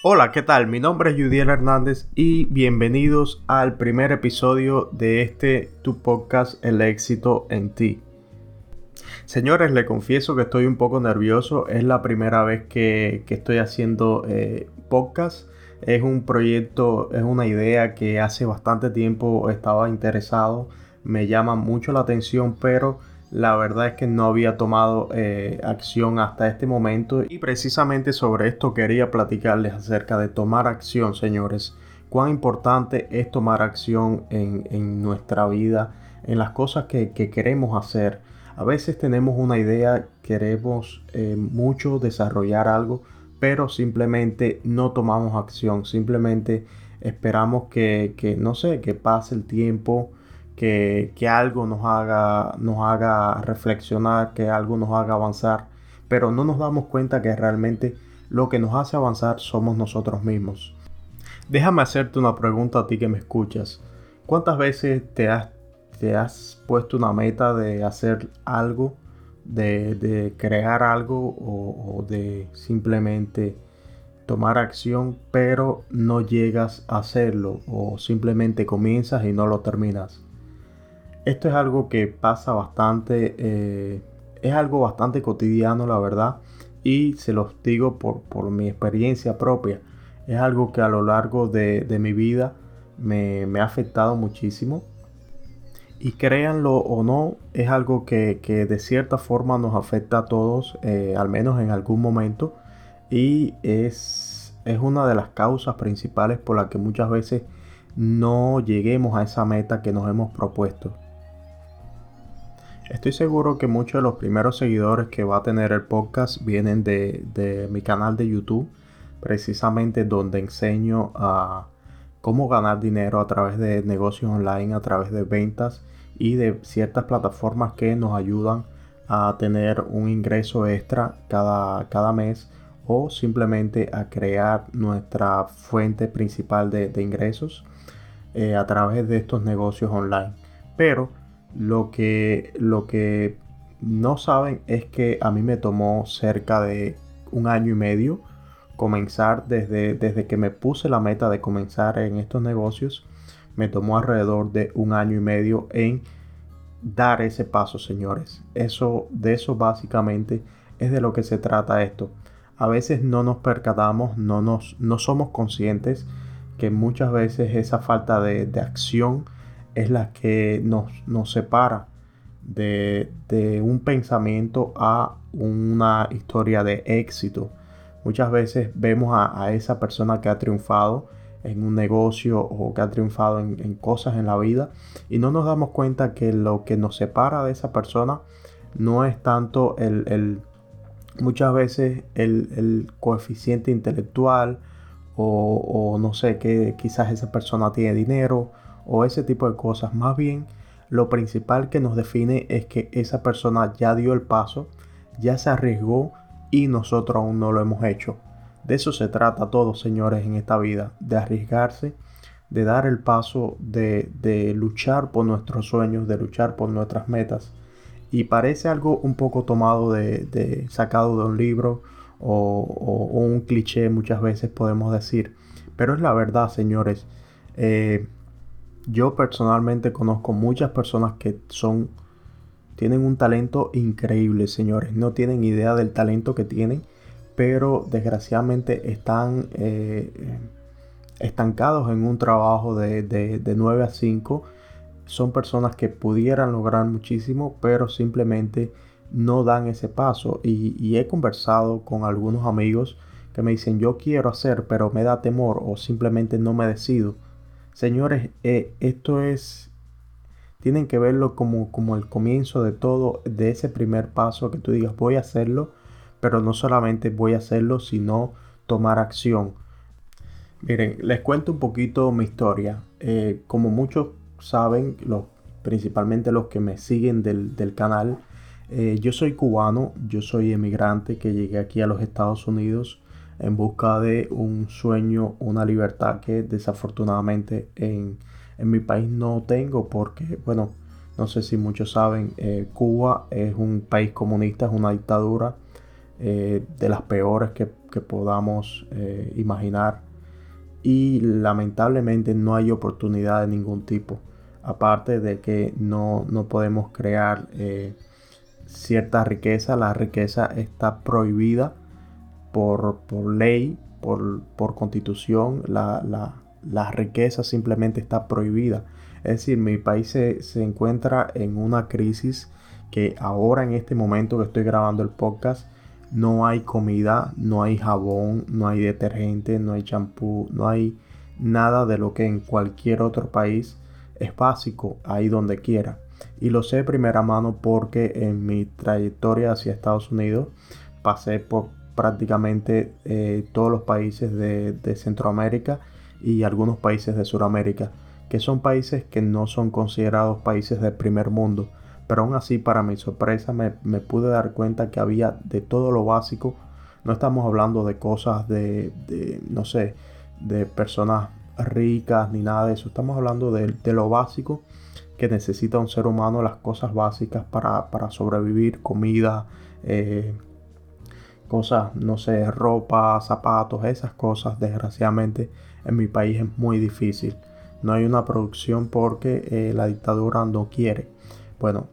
Hola, ¿qué tal? Mi nombre es Judiel Hernández y bienvenidos al primer episodio de este tu podcast El éxito en ti. Señores, le confieso que estoy un poco nervioso. Es la primera vez que, estoy haciendo eh, podcast. Es un proyecto, es una idea que hace bastante tiempo estaba interesado. Me llama mucho la atención, pero la verdad es que no había tomado eh, acción hasta este momento y precisamente sobre esto quería platicarles acerca de tomar acción, señores. Cuán importante es tomar acción en, nuestra vida, en las cosas que, queremos hacer. A veces tenemos una idea, queremos eh, mucho desarrollar algo, pero simplemente no tomamos acción, simplemente esperamos que, que no sé, que pase el tiempo, que, algo nos haga, nos haga reflexionar, que algo nos haga avanzar, pero no nos damos cuenta que realmente lo que nos hace avanzar somos nosotros mismos. Déjame hacerte una pregunta a ti que me escuchas. ¿Cuántas veces te has, te has puesto una meta de hacer algo, de, crear algo o, o de simplemente tomar acción, pero no llegas a hacerlo o simplemente comienzas y no lo terminas? Esto es algo que pasa bastante, eh, es algo bastante cotidiano, la verdad, y se los digo por, mi experiencia propia. Es algo que a lo largo de, mi vida me, ha afectado muchísimo. Y créanlo o no, es algo que, de cierta forma nos afecta a todos, eh, al menos en algún momento. Y es, es una de las causas principales por las que muchas veces no lleguemos a esa meta que nos hemos propuesto. Estoy seguro que muchos de los primeros seguidores que va a tener el podcast vienen de, mi canal de YouTube, precisamente donde enseño a cómo ganar dinero a través de negocios online, a través de ventas y de ciertas plataformas que nos ayudan a tener un ingreso extra cada, cada mes o simplemente a crear nuestra fuente principal de, ingresos eh, a través de estos negocios online. Pero lo que, lo que no saben es que a mí me tomó cerca de un año y medio comenzar desde, desde que me puse la meta de comenzar en estos negocios. Me tomó alrededor de un año y medio en dar ese paso, señores. Eso, de eso básicamente es de lo que se trata esto. A veces no nos percatamos, no, nos, no somos conscientes que muchas veces esa falta de, de acción es la que nos, separa de, un pensamiento a una historia de éxito. Muchas veces vemos a, esa persona que ha triunfado en un negocio o que ha triunfado en, cosas en la vida y no nos damos cuenta que lo que nos separa de esa persona no es tanto el, muchas veces el, coeficiente intelectual o, o, no sé que quizás esa persona tiene dinero o ese tipo de cosas. Más bien, lo principal que nos define es que esa persona ya dio el paso, ya se arriesgó y nosotros aún no lo hemos hecho. De eso se trata todo, señores, en esta vida, de arriesgarse, de dar el paso, de, de luchar por nuestros sueños, de luchar por nuestras metas. Y parece algo un poco tomado de, sacado de un libro o, o, un cliché muchas veces podemos decir. Pero es la verdad, señores. Eh, yo personalmente conozco muchas personas que son tienen un talento increíble, señores. No tienen idea del talento que tienen, pero desgraciadamente están eh, estancados en un trabajo de, de, 9 a 5. Son personas que pudieran lograr muchísimo, pero simplemente no dan ese paso. Y, y, he conversado con algunos amigos que me dicen, yo quiero hacer, pero me da temor o simplemente no me decido. Señores, eh, esto es, tienen que verlo como, como el comienzo de todo, de ese primer paso que tú digas, voy a hacerlo, pero no solamente voy a hacerlo, sino tomar acción. Miren, les cuento un poquito mi historia. Eh, como muchos saben, los, principalmente los que me siguen del, canal, eh, yo soy cubano, yo soy emigrante que llegué aquí a los Estados Unidos en busca de un sueño, una libertad que desafortunadamente en, mi país no tengo porque, bueno, no sé si muchos saben, eh, Cuba es un país comunista, es una dictadura eh, de las peores que podamos eh, imaginar y lamentablemente no hay oportunidad de ningún tipo. Aparte de que no, podemos crear cierta riqueza, la riqueza está prohibida por, ley, por, constitución, la, riqueza simplemente está prohibida. Es decir, mi país se, se, encuentra en una crisis que ahora en este momento que estoy grabando el podcast no hay comida, no hay jabón, no hay detergente, no hay champú, no hay nada de lo que en cualquier otro país es básico ahí donde quiera. Y lo sé de primera mano porque en mi trayectoria hacia Estados Unidos pasé por prácticamente eh, todos los países de, Centroamérica y algunos países de Sudamérica, que son países que no son considerados países del primer mundo pero aún así, para mi sorpresa, me, pude dar cuenta que había de todo lo básico. No estamos hablando de cosas de, no sé, de personas ricas ni nada de eso. Estamos hablando de, lo básico que necesita un ser humano, las cosas básicas para, sobrevivir, comida, eh, cosas, no sé, ropa, zapatos, esas cosas, desgraciadamente en mi país es muy difícil. No hay una producción porque eh, la dictadura no quiere. Bueno,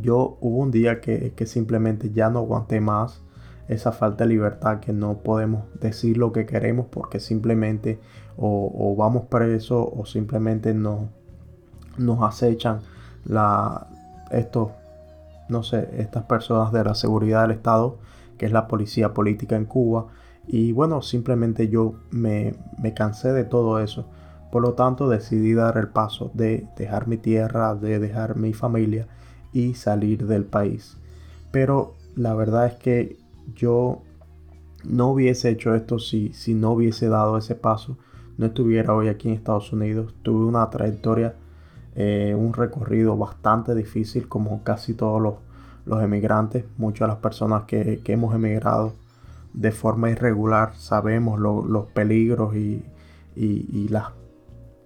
yo hubo un día que, simplemente ya no aguanté más esa falta de libertad que no podemos decir lo que queremos porque simplemente o, vamos presos o simplemente no, nos acechan la, estos, no sé, estas personas de la seguridad del Estado, que es la policía política en Cuba. Y bueno, simplemente yo me, me cansé de todo eso. Por lo tanto, decidí dar el paso de dejar mi tierra, de dejar mi familia y salir del país. Pero la verdad es que yo no hubiese hecho esto si, si no hubiese dado ese paso. No estuviera hoy aquí en Estados Unidos. Tuve una trayectoria, eh, un recorrido bastante difícil como casi todos los, los emigrantes. Muchas de las personas que, hemos emigrado de forma irregular sabemos los peligros y, las,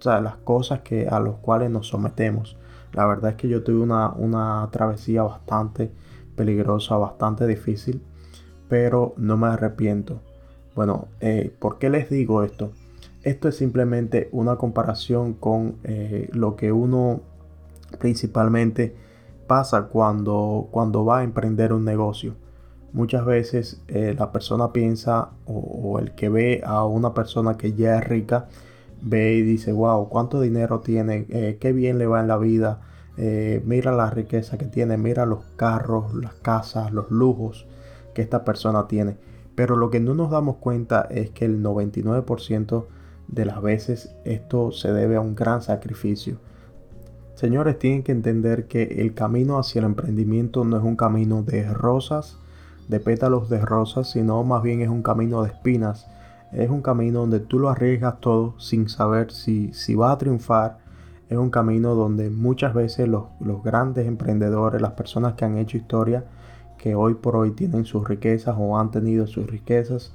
las cosas que, a los cuales nos sometemos. La verdad es que yo tuve una, travesía bastante peligrosa, bastante difícil, pero no me arrepiento. Bueno, eh, ¿por qué les digo esto? Esto es simplemente una comparación con eh, lo que uno principalmente pasa cuando, cuando va a emprender un negocio. Muchas veces eh, la persona piensa o, el que ve a una persona que ya es rica ve y dice, wow, cuánto dinero tiene, eh, qué bien le va en la vida, eh, mira la riqueza que tiene, mira los carros, las casas, los lujos que esta persona tiene. Pero lo que no nos damos cuenta es que el 99% de las veces esto se debe a un gran sacrificio. Señores, tienen que entender que el camino hacia el emprendimiento no es un camino de rosas, de pétalos de rosas, sino más bien es un camino de espinas es un camino donde tú lo arriesgas todo sin saber si, si vas a triunfar. Es un camino donde muchas veces los, grandes emprendedores, las personas que han hecho historia, que hoy por hoy tienen sus riquezas o han tenido sus riquezas,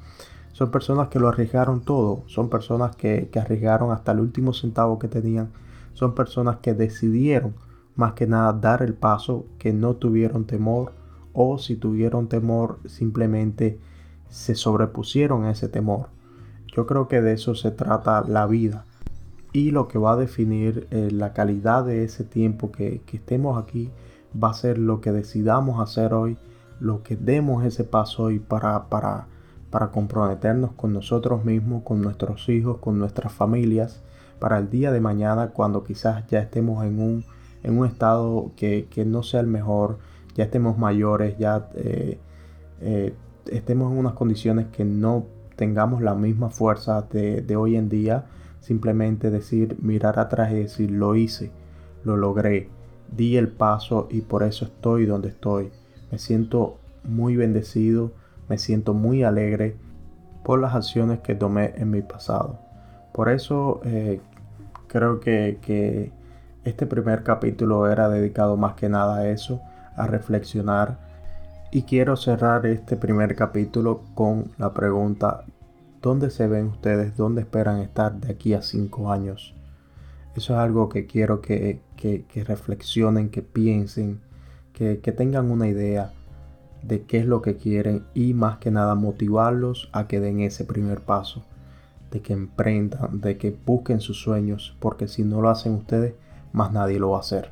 son personas que lo arriesgaron todo, son personas que, que, arriesgaron hasta el último centavo que tenían, son personas que decidieron más que nada dar el paso, que no tuvieron temor o si tuvieron temor simplemente se sobrepusieron a ese temor. Yo creo que de eso se trata la vida. Y lo que va a definir eh, la calidad de ese tiempo que, estemos aquí va a ser lo que decidamos hacer hoy, lo que demos ese paso hoy para, para, para comprometernos con nosotros mismos, con nuestros hijos, con nuestras familias, para el día de mañana cuando quizás ya estemos en un, en un estado que, no sea el mejor, ya estemos mayores, ya eh, eh, estemos en unas condiciones que no tengamos la misma fuerza de, hoy en día, simplemente decir, mirar atrás y decir, lo hice, lo logré, di el paso y por eso estoy donde estoy. Me siento muy bendecido, me siento muy alegre por las acciones que tomé en mi pasado. Por eso eh, creo que, que este primer capítulo era dedicado más que nada a eso, a reflexionar y quiero cerrar este primer capítulo con la pregunta, ¿dónde se ven ustedes? ¿Dónde esperan estar de aquí a cinco años? Eso es algo que quiero que, reflexionen, que piensen, que, tengan una idea. de qué es lo que quieren y más que nada motivarlos a que den ese primer paso, de que emprendan, de que busquen sus sueños, porque si no lo hacen ustedes, más nadie lo va a hacer.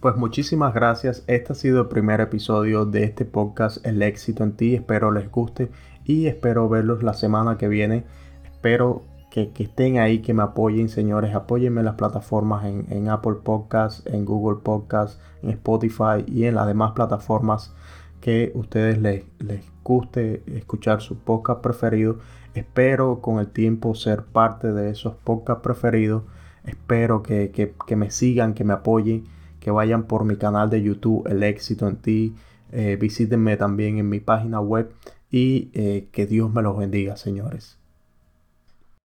Pues muchísimas gracias. Este ha sido el primer episodio de este podcast El éxito en ti. Espero les guste y espero verlos la semana que viene. Espero que, estén ahí, que me apoyen, señores. Apóyenme en las plataformas en, Apple Podcasts, en Google Podcasts, en Spotify y en las demás plataformas que ustedes les, les guste escuchar su podcast preferido. Espero con el tiempo ser parte de esos podcasts preferidos. Espero que, que me sigan, que me apoyen que vayan por mi canal de YouTube, El éxito en ti. Eh, visítenme también en mi página web y eh, que Dios me los bendiga, señores.